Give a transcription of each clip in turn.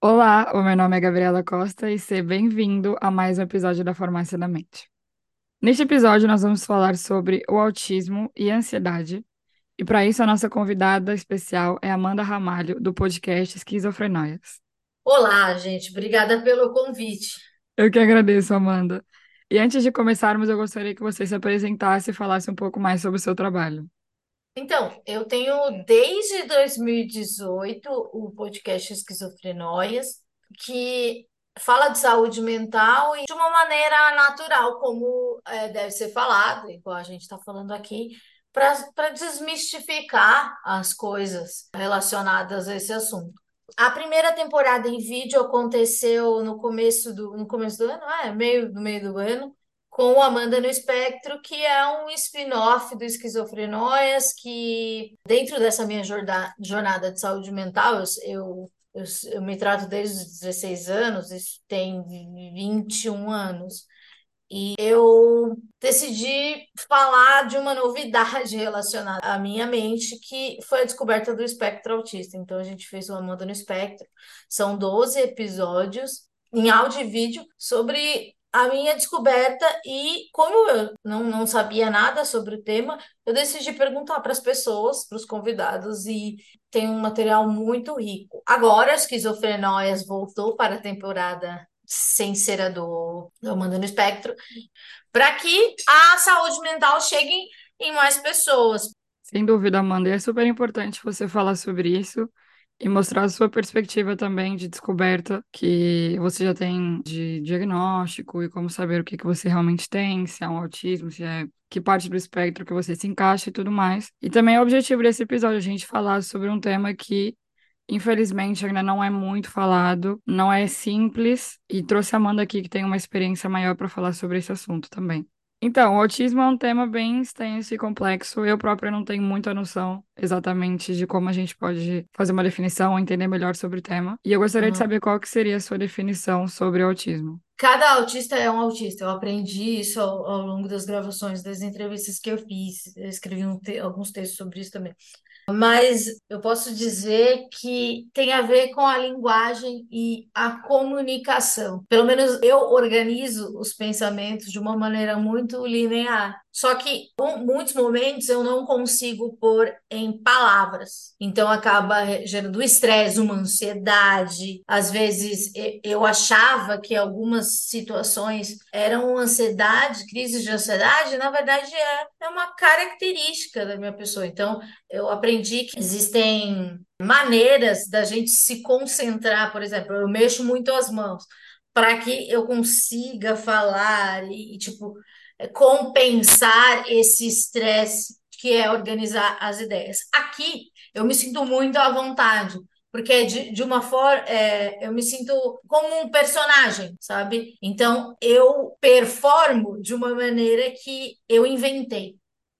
Olá, o meu nome é Gabriela Costa e seja bem-vindo a mais um episódio da Farmácia da Mente. Neste episódio, nós vamos falar sobre o autismo e a ansiedade. E para isso, a nossa convidada especial é Amanda Ramalho, do podcast Esquizofrenóias. Olá, gente, obrigada pelo convite. Eu que agradeço, Amanda. E antes de começarmos, eu gostaria que você se apresentasse e falasse um pouco mais sobre o seu trabalho. Então, eu tenho desde 2018 o podcast Esquizofrenóias, que fala de saúde mental e de uma maneira natural, como é, deve ser falado, igual a gente está falando aqui, para desmistificar as coisas relacionadas a esse assunto. A primeira temporada em vídeo aconteceu no começo do, no começo do ano, é, meio, no meio do ano, com o Amanda no Espectro, que é um spin-off do Esquizofrenóias, que dentro dessa minha jornada, de saúde mental, eu, eu, eu, eu me trato desde os 16 anos, isso tem 21 anos. E eu decidi falar de uma novidade relacionada à minha mente, que foi a descoberta do espectro autista. Então, a gente fez o Amanda no Espectro. São 12 episódios em áudio e vídeo sobre a minha descoberta e como eu não, não sabia nada sobre o tema, eu decidi perguntar para as pessoas, para os convidados e tem um material muito rico. Agora, Esquizofrenóias voltou para a temporada sem ser a do, do Amanda no Espectro, para que a saúde mental chegue em mais pessoas. Sem dúvida, Amanda, e é super importante você falar sobre isso e mostrar a sua perspectiva também de descoberta que você já tem de diagnóstico e como saber o que que você realmente tem, se é um autismo, se é que parte do espectro que você se encaixa e tudo mais. E também é o objetivo desse episódio, a gente falar sobre um tema que Infelizmente, ainda não é muito falado, não é simples, e trouxe a Amanda aqui que tem uma experiência maior para falar sobre esse assunto também. Então, o autismo é um tema bem extenso e complexo. Eu própria não tenho muita noção exatamente de como a gente pode fazer uma definição ou entender melhor sobre o tema. E eu gostaria Uhum. de saber qual que seria a sua definição sobre o autismo. Cada autista é um autista. Eu aprendi isso ao, ao longo das gravações, das entrevistas que eu fiz. Eu escrevi um te- alguns textos sobre isso também. Mas eu posso dizer que tem a ver com a linguagem e a comunicação. Pelo menos eu organizo os pensamentos de uma maneira muito linear. Só que em muitos momentos eu não consigo pôr em palavras. Então acaba gerando estresse, uma ansiedade. Às vezes eu achava que algumas situações eram ansiedade, crises de ansiedade, na verdade é, é uma característica da minha pessoa. Então eu aprendi que existem maneiras da gente se concentrar, por exemplo, eu mexo muito as mãos para que eu consiga falar e, e, tipo compensar esse estresse que é organizar as ideias. Aqui eu me sinto muito à vontade. Porque de, de uma forma é, eu me sinto como um personagem, sabe? Então eu performo de uma maneira que eu inventei.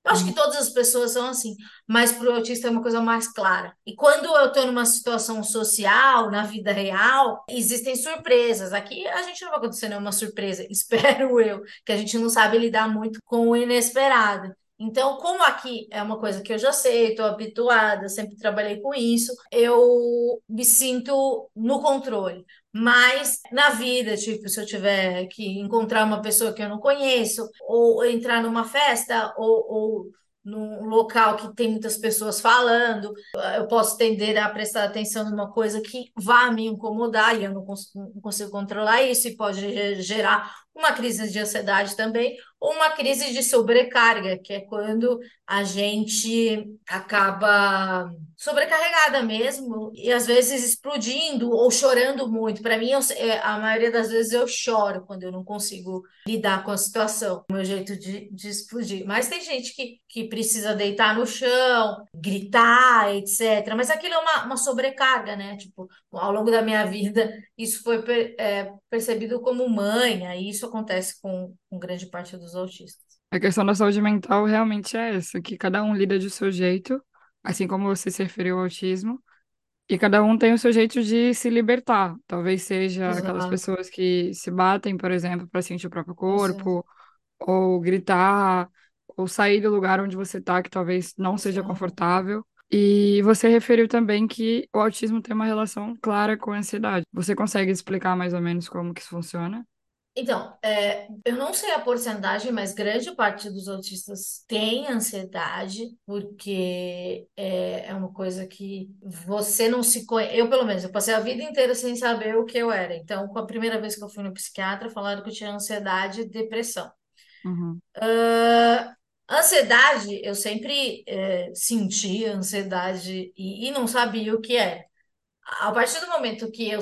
Eu acho que Uhum. todas as pessoas são assim, mas para o autista é uma coisa mais clara. E quando eu estou numa situação social, na vida real, existem surpresas. Aqui a gente não vai acontecer nenhuma surpresa, espero eu, que a gente não sabe lidar muito com o inesperado. Então, como aqui é uma coisa que eu já sei, estou habituada, sempre trabalhei com isso, eu me sinto no controle. Mas na vida, tipo, se eu tiver que encontrar uma pessoa que eu não conheço, ou entrar numa festa, ou, ou num local que tem muitas pessoas falando, eu posso tender a prestar atenção numa coisa que vá me incomodar e eu não, cons não consigo controlar isso e pode gerar uma crise de ansiedade também, ou uma crise de sobrecarga, que é quando a gente acaba sobrecarregada mesmo e às vezes explodindo ou chorando muito. Para mim, eu, a maioria das vezes eu choro quando eu não consigo lidar com a situação, o meu jeito de, de explodir. Mas tem gente que, que precisa deitar no chão, gritar, etc. Mas aquilo é uma, uma sobrecarga, né? Tipo, ao longo da minha vida, isso foi é, percebido como manha, e isso acontece com, com grande parte dos autistas. A questão da saúde mental realmente é essa, que cada um lida do seu jeito, assim como você se referiu ao autismo, e cada um tem o seu jeito de se libertar. Talvez seja aquelas Exato, pessoas que se batem, por exemplo, para sentir o próprio corpo, ou gritar, ou sair do lugar onde você está, que talvez não seja exato. confortável. E você referiu também que o autismo tem uma relação clara com a ansiedade. Você consegue explicar mais ou menos como que isso funciona? Então, é, eu não sei a porcentagem, mas grande parte dos autistas tem ansiedade, porque é, é uma coisa que você não se conhece. Eu, pelo menos, eu passei a vida inteira sem saber o que eu era. Então, com a primeira vez que eu fui no psiquiatra, falaram que eu tinha ansiedade e depressão. Uhum, Ah, ansiedade, eu sempre é, senti ansiedade e, e não sabia o que é. A partir do momento que eu,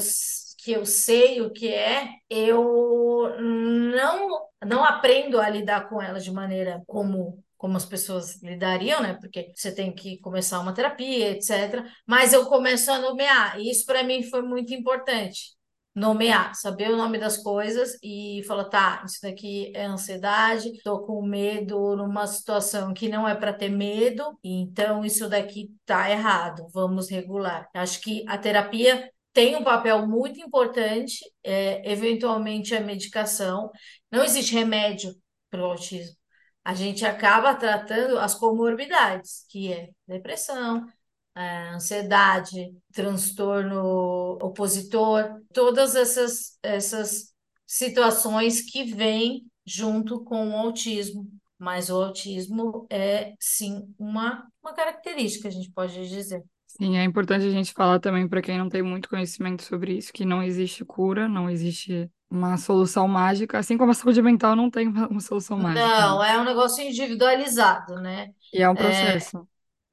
que eu sei o que é, eu não, não aprendo a lidar com ela de maneira como, como as pessoas lidariam, né? Porque você tem que começar uma terapia, etc. Mas eu começo a nomear, e isso para mim foi muito importante. Nomear, saber o nome das coisas e falar, tá, isso daqui é ansiedade, tô com medo numa situação que não é para ter medo, então isso daqui tá errado, vamos regular. Acho que a terapia tem um papel muito importante, é, eventualmente a medicação. Não existe remédio para o autismo. A gente acaba tratando as comorbidades, que é depressão, é, ansiedade, transtorno opositor, todas essas, essas situações que vêm junto com o autismo. Mas o autismo é, sim, uma, uma característica, a gente pode dizer. Sim, é importante a gente falar também para quem não tem muito conhecimento sobre isso, que não existe cura, não existe uma solução mágica, assim como a saúde mental não tem uma, solução mágica, né? Não, é um negócio individualizado, né? E é um É, processo.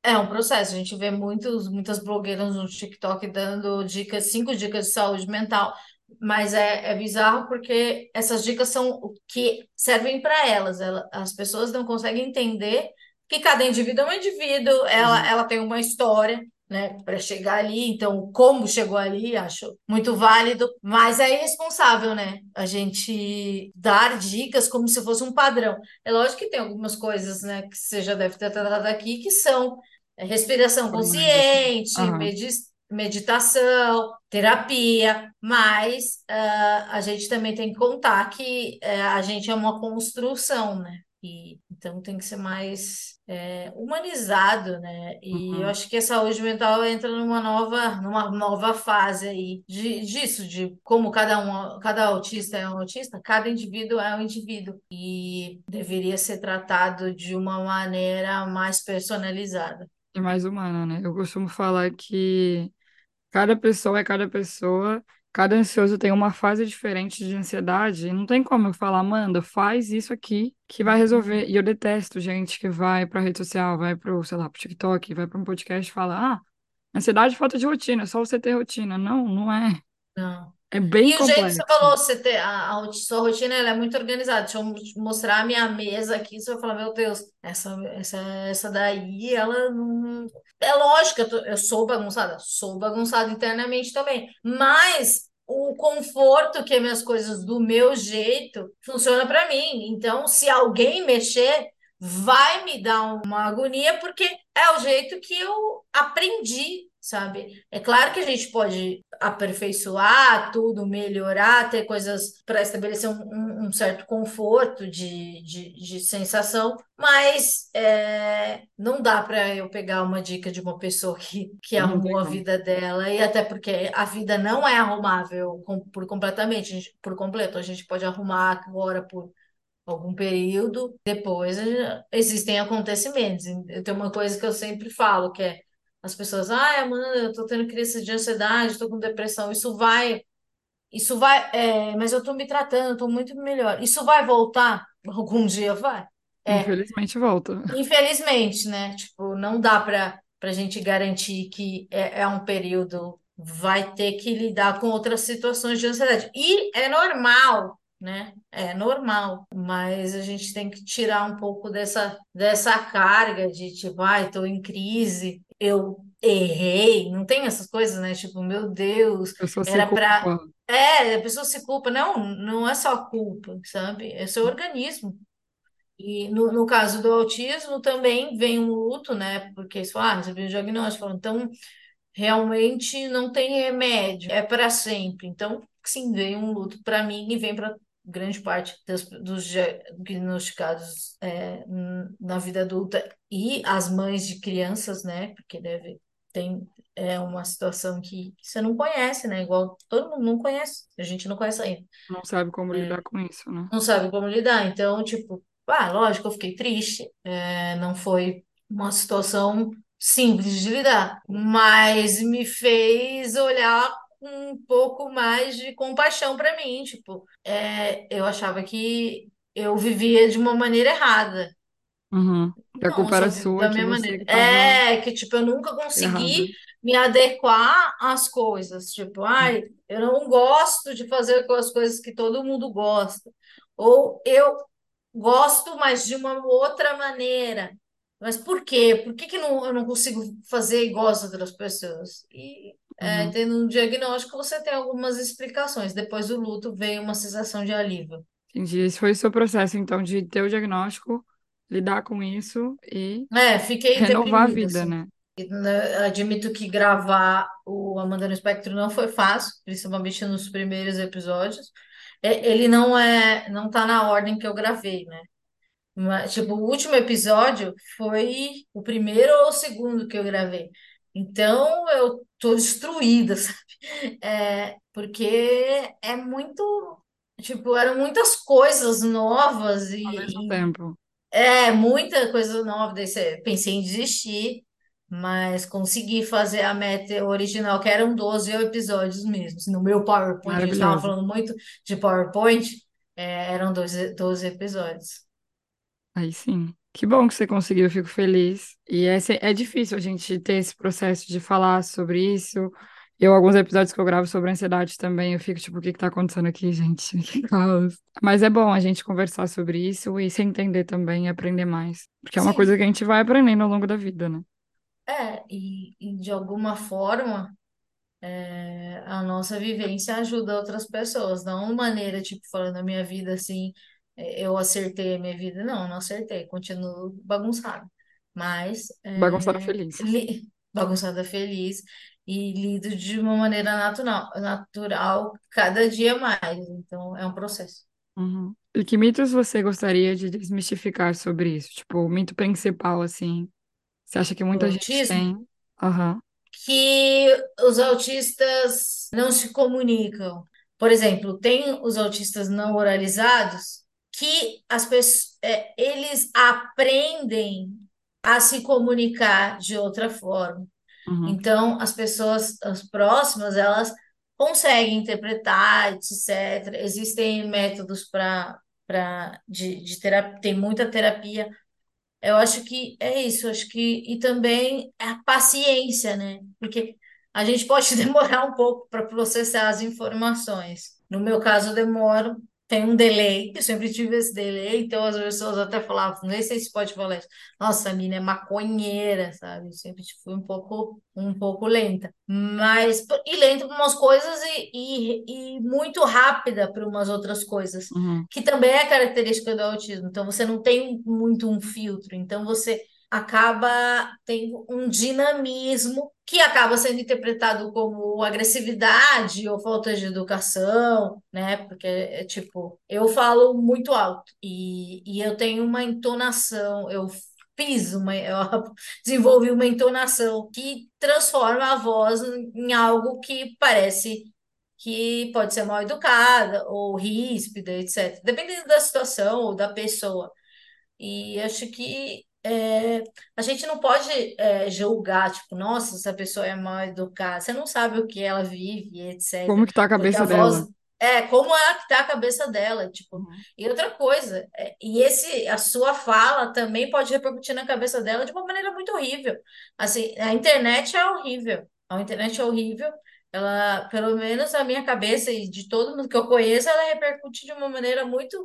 é um processo. A gente vê muitos, muitas blogueiras no TikTok dando dicas, cinco dicas de saúde mental, mas é, é bizarro porque essas dicas são o que servem para elas. Ela, as pessoas não conseguem entender que cada indivíduo é um indivíduo, ela, ela tem uma história. Né, para chegar ali, então como chegou ali, acho muito válido, mas é irresponsável, né? A gente dar dicas como se fosse um padrão. É lógico que tem algumas coisas, né, que você já deve ter tratado aqui, que são é, respiração assim. consciente, medi meditação, terapia, mas ah, a gente também tem que contar que eh, a gente é uma construção, né? E, então tem que ser mais é, humanizado, né? E eu Uhum. acho que a saúde mental entra numa nova, numa nova fase aí de, disso, de como cada um, cada autista é um autista, cada indivíduo é um indivíduo e deveria ser tratado de uma maneira mais personalizada. E mais humana, né? Eu costumo falar que Cada pessoa é cada pessoa, cada ansioso tem uma fase diferente de ansiedade, e não tem como eu falar, Amanda, faz isso aqui que vai resolver. E eu detesto gente que vai pra rede social, vai pro, sei lá, pro TikTok, vai pra um podcast e fala, ah, ansiedade é falta de rotina, é só você ter rotina. Não, não é. Não. É bem E o jeito que você complexo. falou, você ter, a, a sua rotina ela é muito organizada. Deixa eu mo- mostrar a minha mesa aqui, você vai falar, meu Deus, essa, essa, essa daí, ela não. É lógico, eu, tô- eu sou bagunçada, sou bagunçada internamente também. Mas o conforto que é minhas coisas do meu jeito funciona para mim. Então, se alguém mexer, vai me dar uma agonia, porque é o jeito que eu aprendi. Sabe? É claro que a gente pode aperfeiçoar tudo, melhorar, ter coisas para estabelecer um, um- certo conforto de, de, de sensação, mas é, não dá para eu pegar uma dica de uma pessoa que, que Não tem arrumou a vida dela, e até porque a vida não é arrumável com- por completamente, gente- por completo. A gente pode arrumar agora por algum período, depois eh, existem acontecimentos. Eu tenho uma coisa que eu sempre falo, que é as pessoas, ah, Amanda, eu tô tendo crise de ansiedade, tô com depressão. Isso vai, isso vai, é, mas eu tô me tratando, tô muito melhor. Isso vai voltar? Algum dia vai. É, Infelizmente volta. infelizmente, né? Tipo, não dá para para a gente garantir que é, é um período, vai ter que lidar com outras situações de ansiedade. E é normal, né? É normal, mas a gente tem que tirar um pouco dessa, dessa carga de tipo, ai, tô em crise, eu errei, não tem essas coisas, né? Tipo, meu Deus, A pessoa se era culpa. É, a pessoa se culpa. Não, não é só culpa, sabe? É seu organismo. E no, no caso do autismo também vem um luto, né? Porque isso, ah, recebi o diagnóstico. Então, realmente não tem remédio, é para sempre. Então, sim, vem um luto para mim e vem para grande parte das, dos diagnosticados é, na vida adulta e as mães de crianças, né? Porque deve tem é uma situação que você não conhece, né? Igual todo mundo não conhece, a gente não conhece ainda, Não sabe como lidar com isso, né? não sabe como lidar. Então, tipo, ah, lógico, eu fiquei triste. é, não foi uma situação simples de lidar, mas me fez olhar com um pouco mais de compaixão para mim. Tipo, é, eu achava que eu vivia de uma maneira errada. Uhum. A culpa era sua da que minha você maneira. que tava É, que tipo, eu nunca errada. consegui me adequar às coisas. Tipo, ai, eu não gosto de fazer aquelas coisas que todo mundo gosta. Ou eu gosto, mas de uma outra maneira. Mas por quê? Por que que não, eu não consigo fazer igual as outras pessoas? E é, Uhum. tendo um diagnóstico, você tem algumas explicações. Depois do luto veio uma sensação de alívio. Entendi. Esse foi o seu processo, então, de ter o diagnóstico, lidar com isso e É, fiquei renovar a deprimida, vida, assim. né? né, Admito que gravar o Amanda no Espectro não foi fácil, principalmente nos primeiros episódios. É, Ele não é, não tá na ordem que eu gravei, né? Mas, tipo, o último episódio foi o primeiro ou o segundo que eu gravei. Então eu tô destruída, sabe? É, porque é muito, tipo, eram muitas coisas novas Ao mesmo e, tempo. É, muita coisa nova, daí pensei em desistir, mas consegui fazer a meta original, que eram 12 episódios mesmo. No meu PowerPoint, a gente estava falando muito de PowerPoint, é, eram 12, 12 episódios. Aí sim. Que bom que você conseguiu, eu fico feliz. E é, se- é difícil a gente ter esse processo de falar sobre isso. Eu, alguns episódios que eu gravo sobre ansiedade também, eu fico tipo, o que que tá acontecendo aqui, gente? Que caos. Mas é bom a gente conversar sobre isso e se entender também e aprender mais. Porque é uma Sim, coisa que a gente vai aprendendo ao longo da vida, né? é, e, e de alguma forma, é, a nossa vivência ajuda outras pessoas, não maneira, tipo, falando a minha vida assim, é, eu acertei a minha vida. Não, não acertei, continuo bagunçado. Mas Bagunçada é, feliz. li- bagunçada feliz e lido de uma maneira natural, natural cada dia mais. Então, é um processo. Uhum. E que mitos você gostaria de desmistificar sobre isso? Tipo, o mito principal, assim. Você acha que muita gente autismo, tem? Aham. que os autistas não se comunicam. Por exemplo, tem os autistas não oralizados que as pessoas, é, eles aprendem a se comunicar de outra forma. Uhum. Então, as pessoas as próximas, elas conseguem interpretar, etc. Existem métodos para de, de terapia, tem muita terapia eu acho que é isso, acho que e também a paciência, né? Porque a gente pode demorar um pouco para processar as informações. No meu caso, eu demoro, tem um delay, eu sempre tive esse delay, então as pessoas até falavam, não sei se pode falar isso. Nossa, a mina é maconheira, sabe? Eu sempre fui um pouco, um pouco lenta. Mas, e lenta para umas coisas e, e, e muito rápida para umas outras coisas Uhum. que também é característica do autismo. Então, você não tem muito um filtro. Então, você acaba tendo um dinamismo que acaba sendo interpretado como agressividade ou falta de educação, né? Porque é tipo, eu falo muito alto e, e eu tenho uma entonação, eu fiz uma, eu desenvolvi uma entonação que transforma a voz em algo que parece que pode ser mal educada ou ríspida, etc. Dependendo da situação ou da pessoa. E acho que é, a gente não pode é, julgar, tipo, nossa, essa pessoa é mal educada. Você não sabe o que ela vive, Como etc. que tá a Porque a cabeça voz dela? é como é que tá a cabeça dela, tipo. Uhum. E outra coisa, é, e esse a sua fala também pode repercutir na cabeça dela de uma maneira muito horrível. Assim, a internet é horrível. A internet é horrível. Ela, pelo menos a minha cabeça e de todo mundo que eu conheço, ela repercute de uma maneira muito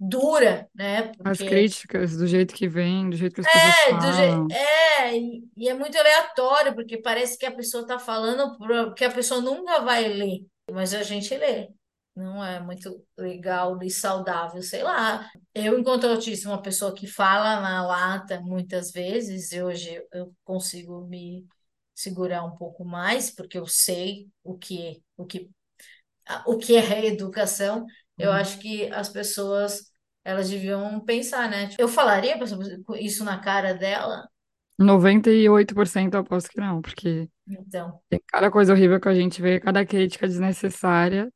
dura, né? As Porque críticas, do jeito que vem, do jeito que as pessoas é, je... falam. é e, é muito aleatório, porque parece que a pessoa está falando que a pessoa nunca vai ler, mas a gente lê. Não é muito legal e saudável, sei lá. Eu, enquanto autista, uma pessoa que fala na lata muitas vezes, e hoje eu consigo me segurar um pouco mais, porque eu sei o que, o que, o que é reeducação, eu Uhum. acho que as pessoas elas deviam pensar, né? Tipo, Eu falaria isso na cara dela, 98% eu aposto que não, porque então. tem cada coisa horrível que a gente vê, cada crítica desnecessária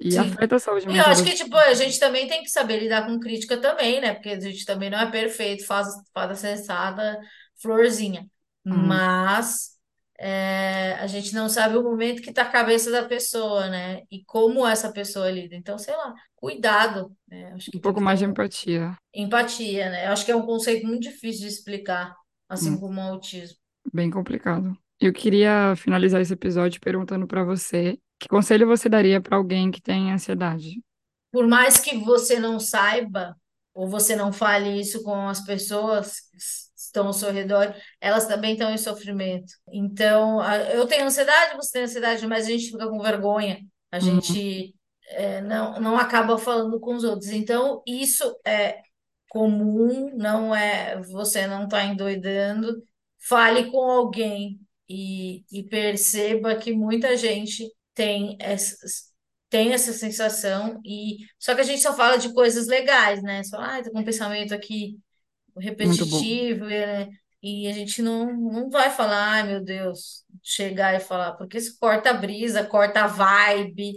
e Sim. afeta a saúde E eu mental acho que, tipo, a gente também tem que saber lidar com crítica também, né? Porque a gente também não é perfeito, faz fada sensata, florzinha. Uhum. Mas é, a gente não sabe o momento que tá a cabeça da pessoa, né? E como essa pessoa lida. Então, sei lá, cuidado, né? Acho Um que tem pouco mais de um empatia. empatia, né? Eu acho que é um conceito muito difícil de explicar, assim Hum, como o autismo. bem complicado. Eu queria finalizar esse episódio perguntando pra você, que conselho você daria pra alguém que tem ansiedade? por mais que você não saiba, ou você não fale isso com as pessoas estão ao seu redor, elas também estão em sofrimento. Então, eu tenho ansiedade, você tem ansiedade, mas a gente fica com vergonha, a Uhum. gente é, não, não acaba falando com os outros. Então, isso é comum, não é, você não está endoidando. Fale com alguém e, e perceba que muita gente tem essas, tem essa sensação e só que a gente só fala de coisas legais, né? Só, ah, tô com um pensamento aqui. Repetitivo, e, e a gente não, não vai falar, ai meu Deus, chegar e falar, porque isso corta a brisa, corta a vibe.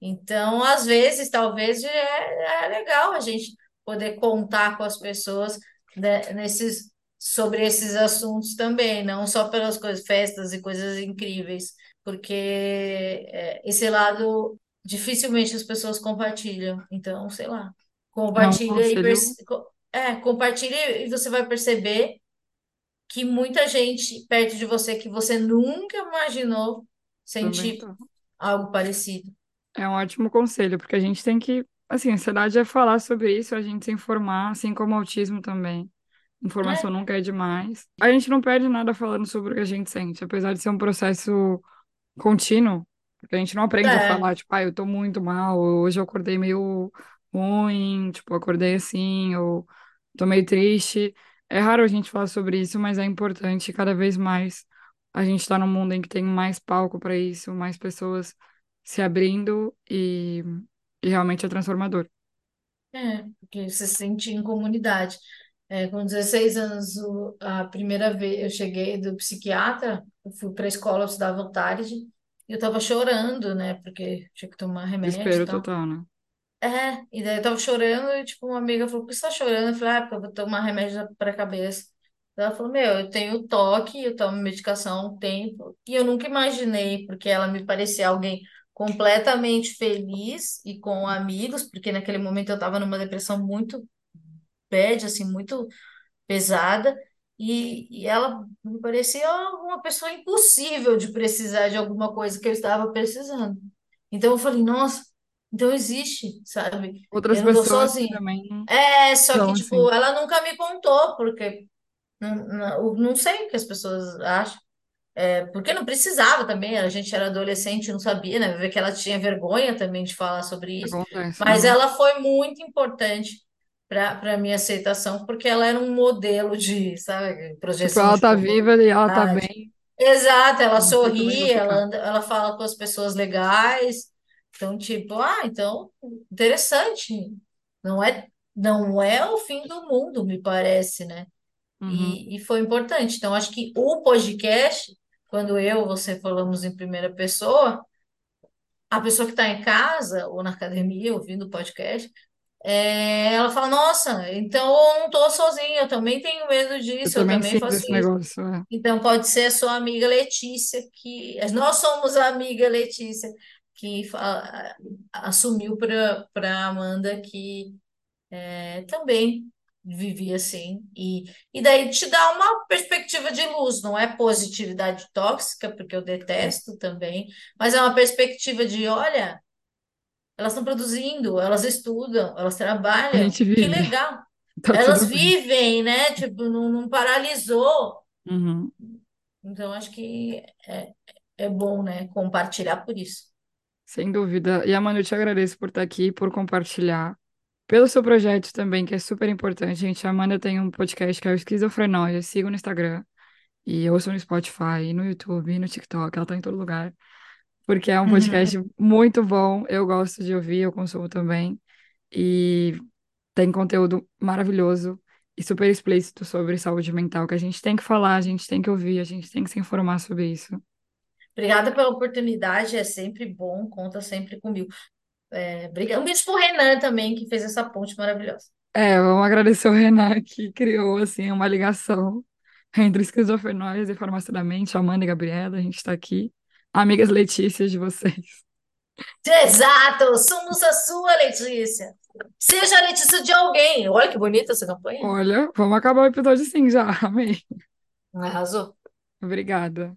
Então, às vezes, talvez é, é legal a gente poder contar com as pessoas né, nesses, sobre esses assuntos também, não só pelas coisas, festas e coisas incríveis, porque é, esse lado dificilmente as pessoas compartilham. Então, sei lá, É compartilha e conselho, perce- é, compartilhe e você vai perceber que muita gente perto de você que você nunca imaginou também sentir algo parecido. É um ótimo conselho, porque a gente tem que, assim, ansiedade é falar sobre isso, a gente se informar, assim como o autismo também. Informação É, nunca é demais. A gente não perde nada falando sobre o que a gente sente, apesar de ser um processo contínuo, porque a gente não aprende a é, falar, tipo, ah, eu tô muito mal, hoje eu acordei meio ruim, tipo, acordei assim, ou tô meio triste. É raro a gente falar sobre isso, mas é importante cada vez mais. A gente tá num mundo em que tem mais palco para isso, mais pessoas se abrindo e, e realmente é transformador. é, porque você se sente em comunidade. É, com 16 anos, o- a primeira vez eu cheguei do psiquiatra, eu fui para a escola, eu estudava à tarde, e eu tava chorando, né, porque tinha que tomar remédio Desespero tal. total, né? É, e daí eu tava chorando e, tipo, uma amiga falou, por que você tá chorando? Eu falei, ah, porque eu vou tomar remédio para a cabeça. Ela falou, meu, eu tenho toque, eu tomo medicação há um tempo, e eu nunca imaginei, porque ela me parecia alguém completamente feliz e com amigos, porque naquele momento eu tava numa depressão muito bad, assim, muito pesada, e, e ela me parecia uma pessoa impossível de precisar de alguma coisa que eu estava precisando. Então eu falei, nossa, então existe, sabe? Outras Eu não tô pessoas sozinha. também É, só que, assim. tipo, ela nunca me contou, porque não, não, não sei o que as pessoas acham. É, porque não precisava também, a gente era adolescente, não sabia, né? Ver que ela tinha vergonha também de falar sobre isso. Acontece. Mas aham. ela foi muito importante para para minha aceitação, porque ela era um modelo de, sabe, Tipo, projeção ela de tá viva e ela tá bem, Exato, ela sorri, ela anda, ela fala com as pessoas legais. Então, tipo, ah, então, interessante. Não é, não é o fim do mundo, me parece, né? Uhum. E, e foi importante. Então, acho que o podcast, quando eu e você falamos em primeira pessoa, a pessoa que está em casa ou na academia ouvindo o podcast, é, ela fala: Nossa, então eu não estou sozinha, eu também tenho medo Eu disso, eu também também sinto faço isso. negócio. é. Então, pode ser a sua amiga Letícia, que nós somos a amiga Letícia, que fa- assumiu para para Amanda que é, também vivi assim. E, e daí te dá uma perspectiva de luz, não é positividade tóxica, porque eu detesto também, mas é uma perspectiva de, olha, elas estão produzindo, elas estudam, elas A trabalham, que legal. tá Elas tudo bem. vivem, né? Tipo, não, não paralisou. Uhum. Então, acho que é, é bom, né? Compartilhar por isso. Sem dúvida. E, Amanda, eu te agradeço por estar aqui, por compartilhar. Pelo seu projeto também, que é super importante, gente. A Amanda tem um podcast que é o Esquizofrenóia. Siga no Instagram. E ouça no Spotify, no YouTube, no TikTok. Ela tá em todo lugar. porque é um Uhum. podcast muito bom. Eu gosto de ouvir, eu consumo também. E tem conteúdo maravilhoso e super explícito sobre saúde mental que a gente tem que falar, a gente tem que ouvir, a gente tem que se informar sobre isso. Obrigada pela oportunidade, é sempre bom, conta sempre comigo. É, briga- um beijo pro Renan também, que fez essa ponte maravilhosa. É, vamos agradecer o Renan que criou assim uma ligação entre esquizofrenóias e farmácia da mente, Amanda e Gabriela, a gente está aqui. Amigas Letícias de vocês. Exato, somos a sua Letícia. Seja a Letícia de alguém. Olha que bonita essa campanha. Olha, vamos acabar o episódio sim já. Amei. Arrasou. Obrigada.